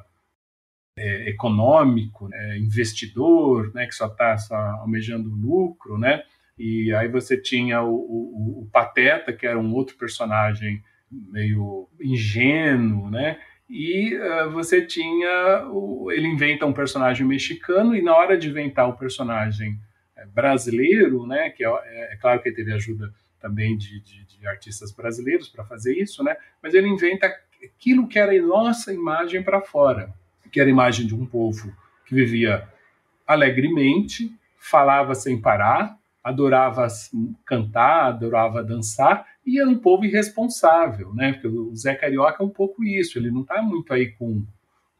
é, econômico, né, investidor, né, que só está almejando lucro, né? E aí você tinha o, o, o, Pateta, que era um outro personagem meio ingênuo, né? E uh, você tinha. O, ele inventa um personagem mexicano, e na hora de inventar o personagem é, brasileiro, né? Que é, é, é claro que ele teve ajuda também de, de, de artistas brasileiros para fazer isso, né? Mas ele inventa aquilo que era a nossa imagem para fora que era a imagem de um povo que vivia alegremente, falava sem parar, adorava cantar, adorava dançar, e era um povo irresponsável, né? Porque o Zé Carioca é um pouco isso, ele não está muito aí com,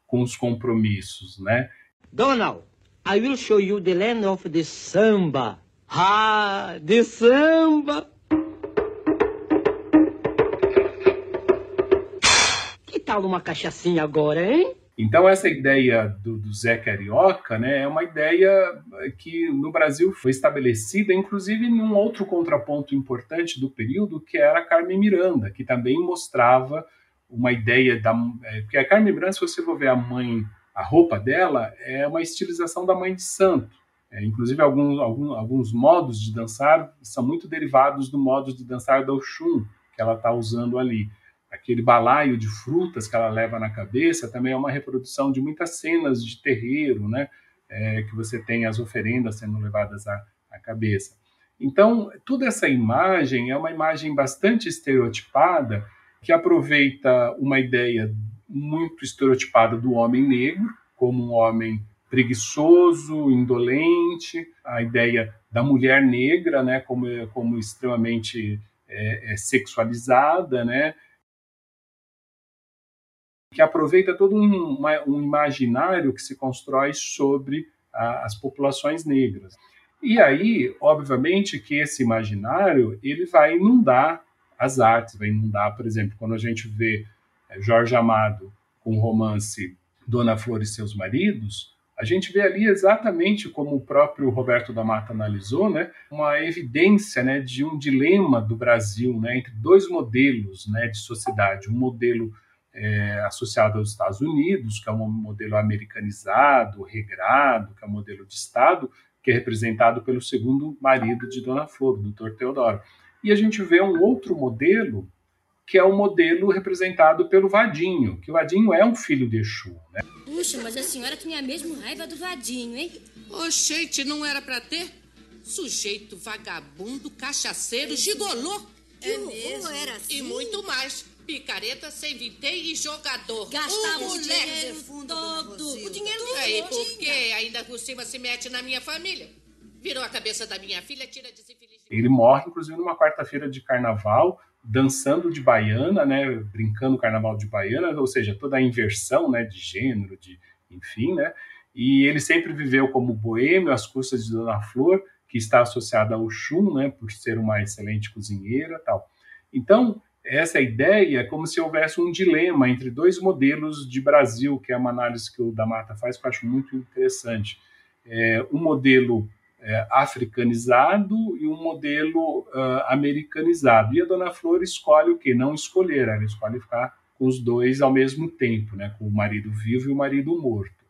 com os compromissos, né? Donald, I will show you the land of the samba. Ah, the samba! Que tal uma cachaçinha agora, hein? Então, essa ideia do, do, Zé Carioca né, é uma ideia que no Brasil foi estabelecida, inclusive, num outro contraponto importante do período, que era a Carmen Miranda, que também mostrava uma ideia da. É, porque a Carmen Miranda, se você for ver a mãe, a roupa dela, é uma estilização da mãe de santo. É, inclusive, alguns, alguns, alguns modos de dançar são muito derivados do modo de dançar do Oxum, que ela está usando ali aquele balaio de frutas que ela leva na cabeça também é uma reprodução de muitas cenas de terreiro, né? É, que você tem as oferendas sendo levadas à, à cabeça. Então, toda essa imagem é uma imagem bastante estereotipada que aproveita uma ideia muito estereotipada do homem negro como um homem preguiçoso, indolente, a ideia da mulher negra, né, como, como extremamente é, é sexualizada, né, que aproveita todo um, uma, um imaginário que se constrói sobre a, as populações negras. E aí, obviamente, que esse imaginário ele vai inundar as artes, vai inundar, por exemplo, quando a gente vê é, Jorge Amado com um romance Dona Flor e seus maridos, a gente vê ali exatamente como o próprio Roberto da Mata analisou, né, uma evidência né, de um dilema do Brasil né, entre dois modelos né, de sociedade. Um modelo é, associado aos Estados Unidos, que é um modelo americanizado, regrado, que é um modelo de Estado, que é representado pelo segundo marido de Dona Flor, o doutor Teodoro. E a gente vê um outro modelo, que é o modelo representado pelo Vadinho, que o Vadinho é um filho de Exu. Né? Puxa, mas a senhora tinha mesmo raiva do Vadinho, hein? Oxente, não era para ter? Sujeito vagabundo, cachaceiro, gigolô. É mesmo? Era assim? E muito mais picareta, sem vintém e jogador. Gastava o dinheiro todo. O dinheiro todo. Aí, por que ainda por cima se mete na minha família? Virou a cabeça da minha filha, tira de. Ele morre, inclusive, numa quarta-feira de carnaval, dançando de baiana, né, brincando o carnaval de baiana, ou seja, toda a inversão, né, de gênero, de enfim, né, e ele sempre viveu como boêmio às custas de Dona Flor, que está associada ao Xum, né, por ser uma excelente cozinheira, tal. Então, essa ideia é como se houvesse um dilema entre dois modelos de Brasil, que é uma análise que o Damata faz, que eu acho muito interessante. É, um modelo é, africanizado e um modelo uh, americanizado. E a Dona Flor escolhe o quê? Não escolher, ela escolhe ficar com os dois ao mesmo tempo, né? com o marido vivo e o marido morto.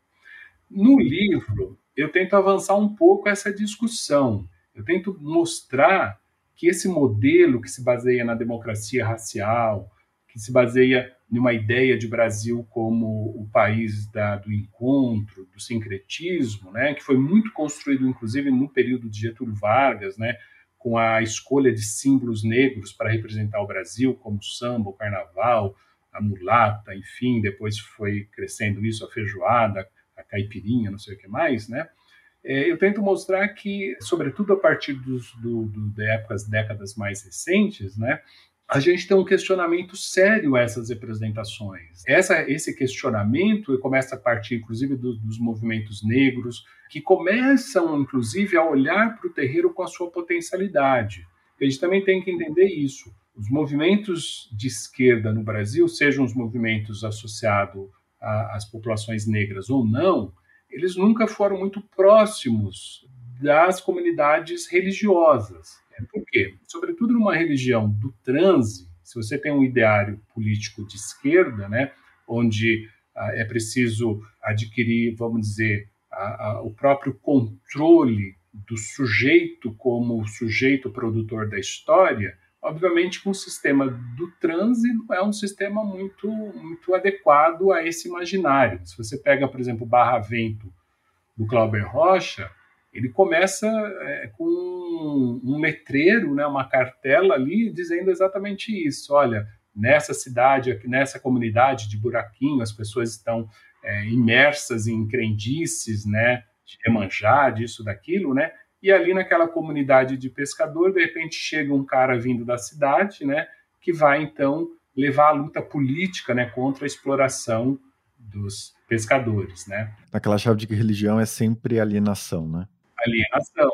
No livro, eu tento avançar um pouco essa discussão. Eu tento mostrar que esse modelo que se baseia na democracia racial, que se baseia numa ideia de Brasil como o país da, do encontro, do sincretismo, né, que foi muito construído, inclusive, no período de Getúlio Vargas, né, com a escolha de símbolos negros para representar o Brasil, como o samba, o carnaval, a mulata, enfim, depois foi crescendo isso, a feijoada, a caipirinha, não sei o que mais, né? É, eu tento mostrar que, sobretudo a partir dos, do, do, de épocas, décadas mais recentes, né, a gente tem um questionamento sério a essas representações. Essa, esse questionamento começa a partir, inclusive, do, dos movimentos negros, que começam, inclusive, a olhar para o terreiro com a sua potencialidade. A gente também tem que entender isso. Os movimentos de esquerda no Brasil, sejam os movimentos associados às populações negras ou não, eles nunca foram muito próximos das comunidades religiosas. É, por quê? Sobretudo numa religião do transe, se você tem um ideário político de esquerda, né, onde ah, é preciso adquirir, vamos dizer, a, a, o próprio controle do sujeito como sujeito produtor da história, obviamente que o sistema do transe não é um sistema muito, muito adequado a esse imaginário. Se você pega, por exemplo, Barra Vento, do Clauber Rocha, ele começa é, com um, um letreiro, né, uma cartela ali, dizendo exatamente isso. Olha, nessa cidade, aqui nessa comunidade de Buraquinho, as pessoas estão é, imersas em crendices, né, de Emanjá, disso, daquilo, né, e ali naquela comunidade de pescador, de repente chega um cara vindo da cidade, né, que vai então levar a luta política, né, contra a exploração dos pescadores, né? Naquela chave de que religião é sempre alienação, né? Alienação,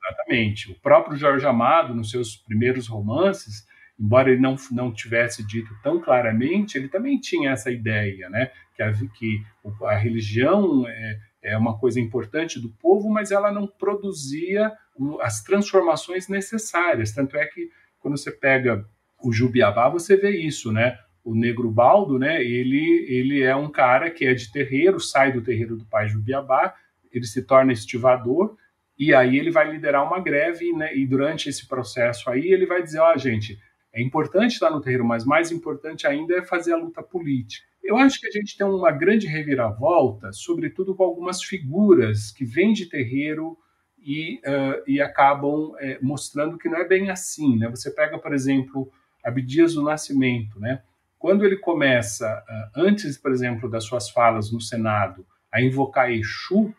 exatamente. O próprio Jorge Amado, nos seus primeiros romances, embora ele não, não tivesse dito tão claramente, ele também tinha essa ideia, né? Que a, que a religião é, é uma coisa importante do povo, mas ela não produzia as transformações necessárias. Tanto é que quando você pega o Jubiabá, você vê isso, né? O Negro Baldo, né? Ele, ele é um cara que é de terreiro, sai do terreiro do pai Jubiabá, ele se torna estivador e aí ele vai liderar uma greve, né? E durante esse processo aí ele vai dizer, ó, oh, gente, é importante estar no terreiro, mas mais importante ainda é fazer a luta política. Eu acho que a gente tem uma grande reviravolta, sobretudo com algumas figuras que vêm de terreiro e, uh, e acabam uh, mostrando que não é bem assim. Né? Você pega, por exemplo, Abdias do Nascimento. Né? Quando ele começa, uh, antes, por exemplo, das suas falas no Senado, a invocar Exu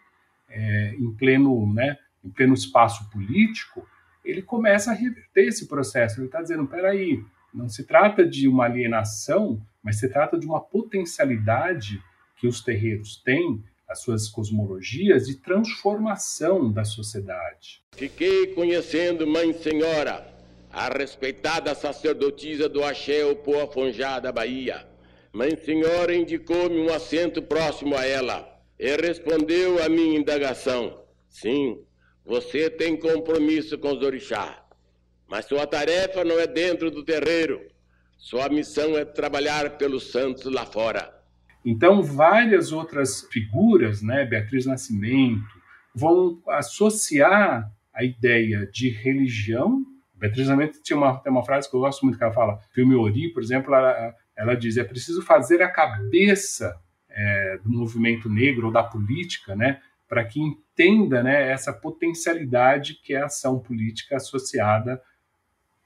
em, pleno, né, em pleno espaço político, ele começa a reverter esse processo. Ele está dizendo: peraí, não se trata de uma alienação mas se trata de uma potencialidade que os terreiros têm, as suas cosmologias, de transformação da sociedade. Fiquei conhecendo Mãe Senhora, a respeitada sacerdotisa do Axé Opoa Fonjá da Bahia, Mãe Senhora indicou-me um assento próximo a ela e respondeu à minha indagação: Sim, você tem compromisso com os orixás, mas sua tarefa não é dentro do terreiro. Sua missão é trabalhar pelos santos lá fora. Então, várias outras figuras, né, Beatriz Nascimento, vão associar a ideia de religião. Beatriz Nascimento tinha uma, tem uma frase que eu gosto muito que ela fala, filme Ori, por exemplo, ela, ela diz, é preciso fazer a cabeça é, do movimento negro ou da política, né, para que entenda né, essa potencialidade que é a ação política associada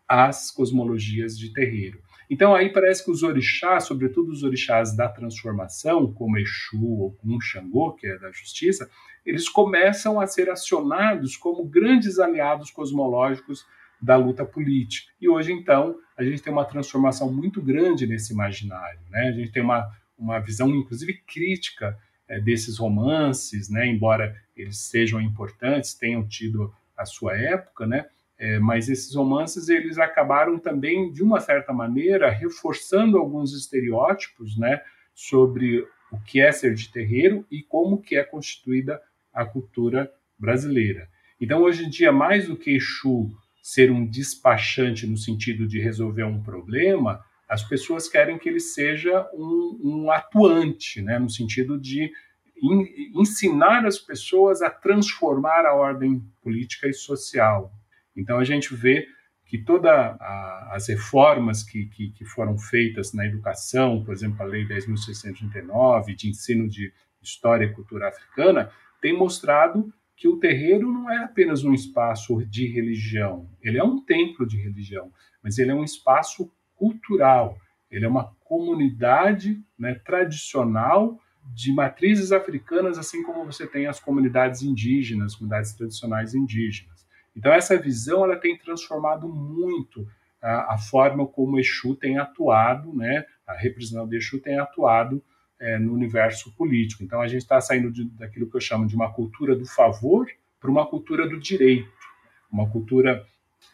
às cosmologias de terreiro. Então aí parece que os orixás, sobretudo os orixás da transformação, como Exu ou como Xangô, que é da justiça, eles começam a ser acionados como grandes aliados cosmológicos da luta política. E hoje, então, a gente tem uma transformação muito grande nesse imaginário. Né? A gente tem uma, uma visão, inclusive, crítica é, desses romances, né? embora eles sejam importantes, tenham tido a sua época, né? É, mas esses romances eles acabaram também, de uma certa maneira, reforçando alguns estereótipos né, sobre o que é ser de terreiro e como que é constituída a cultura brasileira. Então, hoje em dia, mais do que Exu ser um despachante no sentido de resolver um problema, as pessoas querem que ele seja um, um atuante, né, no sentido de in, ensinar as pessoas a transformar a ordem política e social, então a gente vê que todas as reformas que, que, que, foram feitas na educação, por exemplo, a Lei 10.639 de ensino de história e cultura africana, tem mostrado que o terreiro não é apenas um espaço de religião, ele é um templo de religião, mas ele é um espaço cultural, ele é uma comunidade né, tradicional de matrizes africanas, assim como você tem as comunidades indígenas, comunidades tradicionais indígenas. Então essa visão ela tem transformado muito a, a forma como Exu tem atuado, né? A representação de Exu tem atuado é, no universo político. Então a gente está saindo de, daquilo que eu chamo de uma cultura do favor para uma cultura do direito, uma cultura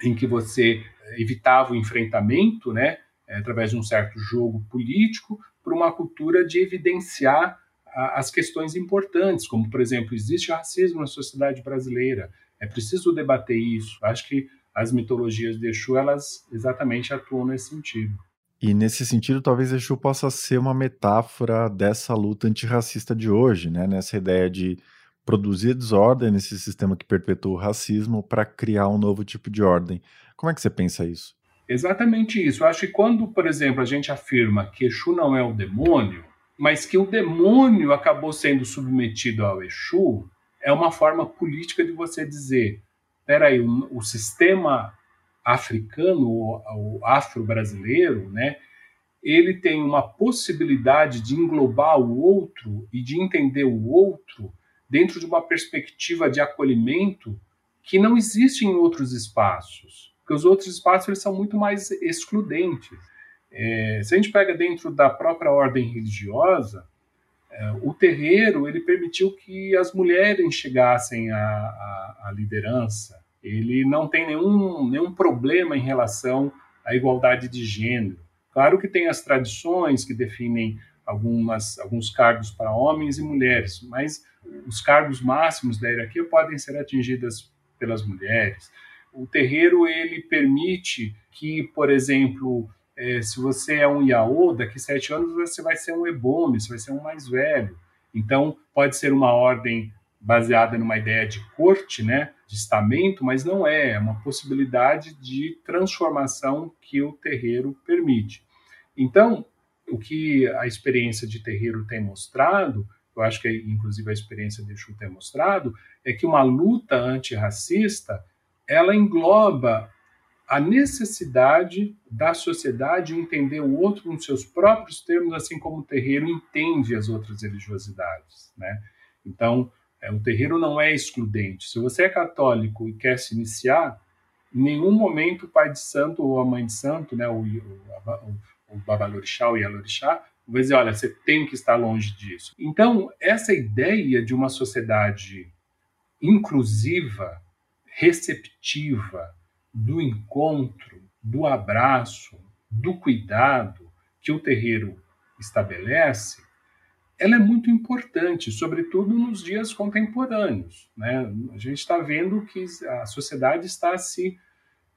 em que você evitava o enfrentamento, né? É, através de um certo jogo político, para uma cultura de evidenciar as questões importantes, como por exemplo existe racismo na sociedade brasileira é preciso debater isso. Acho que as mitologias de Exu, elas exatamente atuam nesse sentido. E nesse sentido, talvez Exu possa ser uma metáfora dessa luta antirracista de hoje, né? Nessa ideia de produzir desordem nesse sistema que perpetua o racismo para criar um novo tipo de ordem. Como é que você pensa isso? Exatamente isso. Eu acho que quando, por exemplo, a gente afirma que Exu não é o demônio, mas que o demônio acabou sendo submetido ao Exu, é uma forma política de você dizer: peraí, o, o sistema africano, o, o afro-brasileiro, né, ele tem uma possibilidade de englobar o outro e de entender o outro dentro de uma perspectiva de acolhimento que não existe em outros espaços, porque os outros espaços eles são muito mais excludentes. É, se a gente pega dentro da própria ordem religiosa, o terreiro ele permitiu que as mulheres chegassem à, à, à, liderança. Ele não tem nenhum, nenhum problema em relação à igualdade de gênero. Claro que tem as tradições que definem algumas, alguns cargos para homens e mulheres, mas os cargos máximos da hierarquia podem ser atingidos pelas mulheres. O terreiro ele permite que, por exemplo, é, se você é um Yaô, daqui sete anos você vai ser um Ebome, você vai ser um mais velho. Então, pode ser uma ordem baseada numa ideia de corte, né, de estamento, mas não é, é uma possibilidade de transformação que o terreiro permite. Então, o que a experiência de terreiro tem mostrado, eu acho que inclusive a experiência de Exu tem mostrado, é que uma luta antirracista, ela engloba a necessidade da sociedade entender o outro nos seus próprios termos, assim como o terreiro entende as outras religiosidades, né? Então, é, o terreiro não é excludente. Se você é católico e quer se iniciar, em nenhum momento o pai de santo ou a mãe de santo, né, o, o, o babalorixá ou yalorixá, vai dizer, olha, você tem que estar longe disso. Então, essa ideia de uma sociedade inclusiva, receptiva, do encontro, do abraço, do cuidado que o terreiro estabelece, ela é muito importante, sobretudo nos dias contemporâneos. Né? A gente está vendo que a sociedade está se,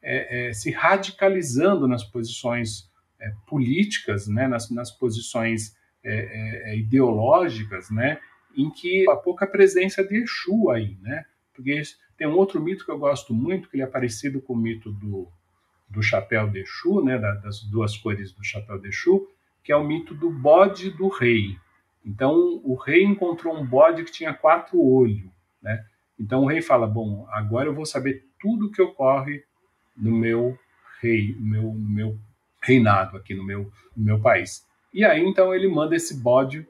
é, é, se radicalizando nas posições é, políticas, né? nas, nas posições é, é, ideológicas, né? em que há pouca presença de Exu aí. Né? Porque tem um outro mito que eu gosto muito, que ele é parecido com o mito do, do chapéu de Exu, né? das duas cores do chapéu de Exu, que é o mito do bode do rei. Então o rei encontrou um bode que tinha quatro olhos, né? Então o rei fala: bom, agora eu vou saber tudo o que ocorre no meu rei, no meu, no meu reinado aqui no meu, no meu país. E aí então ele manda esse bode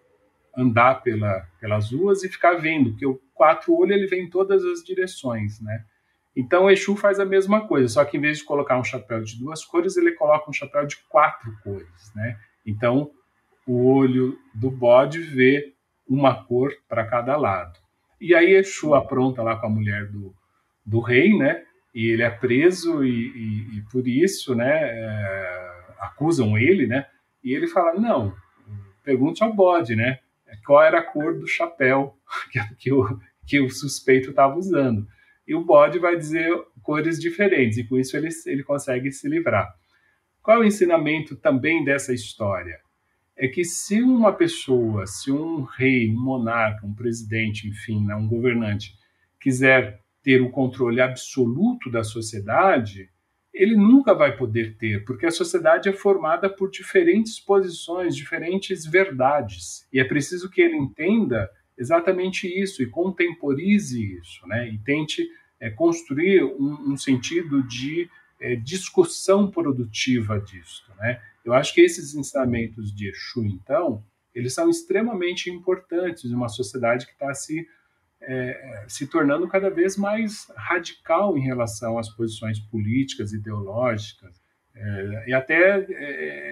andar pela, pelas ruas e ficar vendo, porque o quatro olhos ele vem em todas as direções, né? Então Exu faz a mesma coisa, só que em vez de colocar um chapéu de duas cores, ele coloca um chapéu de quatro cores, né? Então o olho do bode vê uma cor para cada lado. E aí Exu apronta lá com a mulher do, do rei, né? E ele é preso e, e, e por isso, né? É, acusam ele, né? E ele fala, não, pergunte ao bode, né? Qual era a cor do chapéu que, que, o, que o suspeito estava usando. E o bode vai dizer cores diferentes, e com isso ele, ele consegue se livrar. Qual é o ensinamento também dessa história? é que se uma pessoa, se um rei, um monarca, um presidente, enfim, né, um governante, quiser ter o controle absoluto da sociedade, ele nunca vai poder ter, porque a sociedade é formada por diferentes posições, diferentes verdades. E é preciso que ele entenda exatamente isso e contemporize isso, né? E tente é, construir um, um, sentido de é, discussão produtiva disso, né? Eu acho que esses ensinamentos de Exu, então, eles são extremamente importantes em uma sociedade que está se, é, se tornando cada vez mais radical em relação às posições políticas, ideológicas, é, e até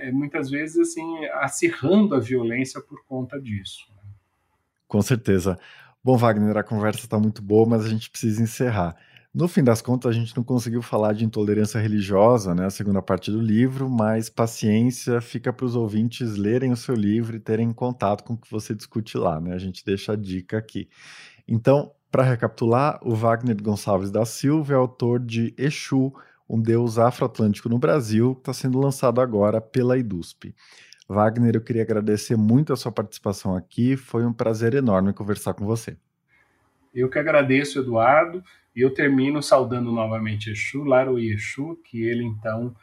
é, muitas vezes assim acirrando a violência por conta disso. Né? Com certeza. Bom, Wagner, a conversa está muito boa, mas a gente precisa encerrar. No fim das contas, a gente não conseguiu falar de intolerância religiosa, né, a segunda parte do livro, mas paciência fica para os ouvintes lerem o seu livro e terem contato com o que você discute lá, né? A gente deixa a dica aqui. Então, para recapitular, o Wagner Gonçalves da Silva é autor de Exu, um deus afroatlântico no Brasil, que está sendo lançado agora pela IDUSP. Wagner, eu queria agradecer muito a sua participação aqui, foi um prazer enorme conversar com você. Eu que agradeço, Eduardo. E eu termino saudando novamente Exu, Laro Exu, que ele então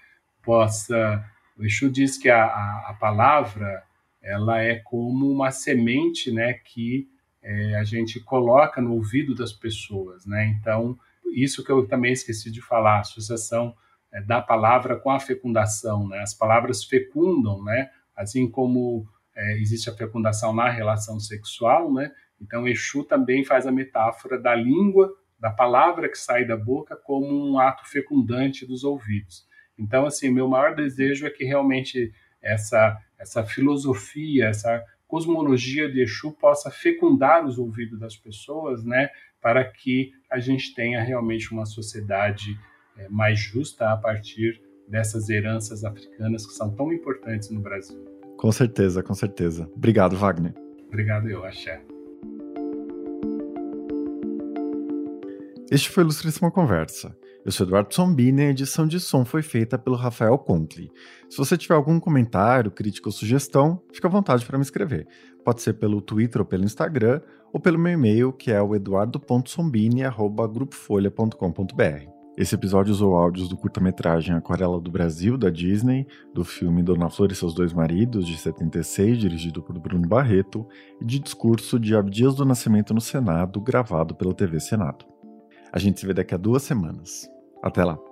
possa. O Exu diz que a, a, a palavra ela é como uma semente, né, que é, a gente coloca no ouvido das pessoas, né? Então isso que eu também esqueci de falar, a associação é, da palavra com a fecundação, né? As palavras fecundam, né? Assim como é, existe a fecundação na relação sexual, né? Então Exu também faz a metáfora da língua da palavra que sai da boca como um ato fecundante dos ouvidos. Então, assim, meu maior desejo é que realmente essa essa filosofia, essa cosmologia de Exu possa fecundar os ouvidos das pessoas, né, para que a gente tenha realmente uma sociedade é, mais justa a partir dessas heranças africanas que são tão importantes no Brasil. Com certeza, com certeza. Obrigado, Wagner. Obrigado, eu, Axé. Este foi Ilustríssima Conversa. Eu sou Eduardo Sombini e a edição de som foi feita pelo Rafael Conkle. Se você tiver algum comentário, crítica ou sugestão, fique à vontade para me escrever. Pode ser pelo Twitter ou pelo Instagram, ou pelo meu e-mail, que é o eduardo.sombini.grupofolha.com.br. Esse episódio usou áudios do curta-metragem Aquarela do Brasil, da Disney, do filme Dona Flor e seus dois maridos, de 76, dirigido por Bruno Barreto, e de discurso de Abdias do Nascimento no Senado, gravado pela TV Senado. A gente se vê daqui a duas semanas. Até lá!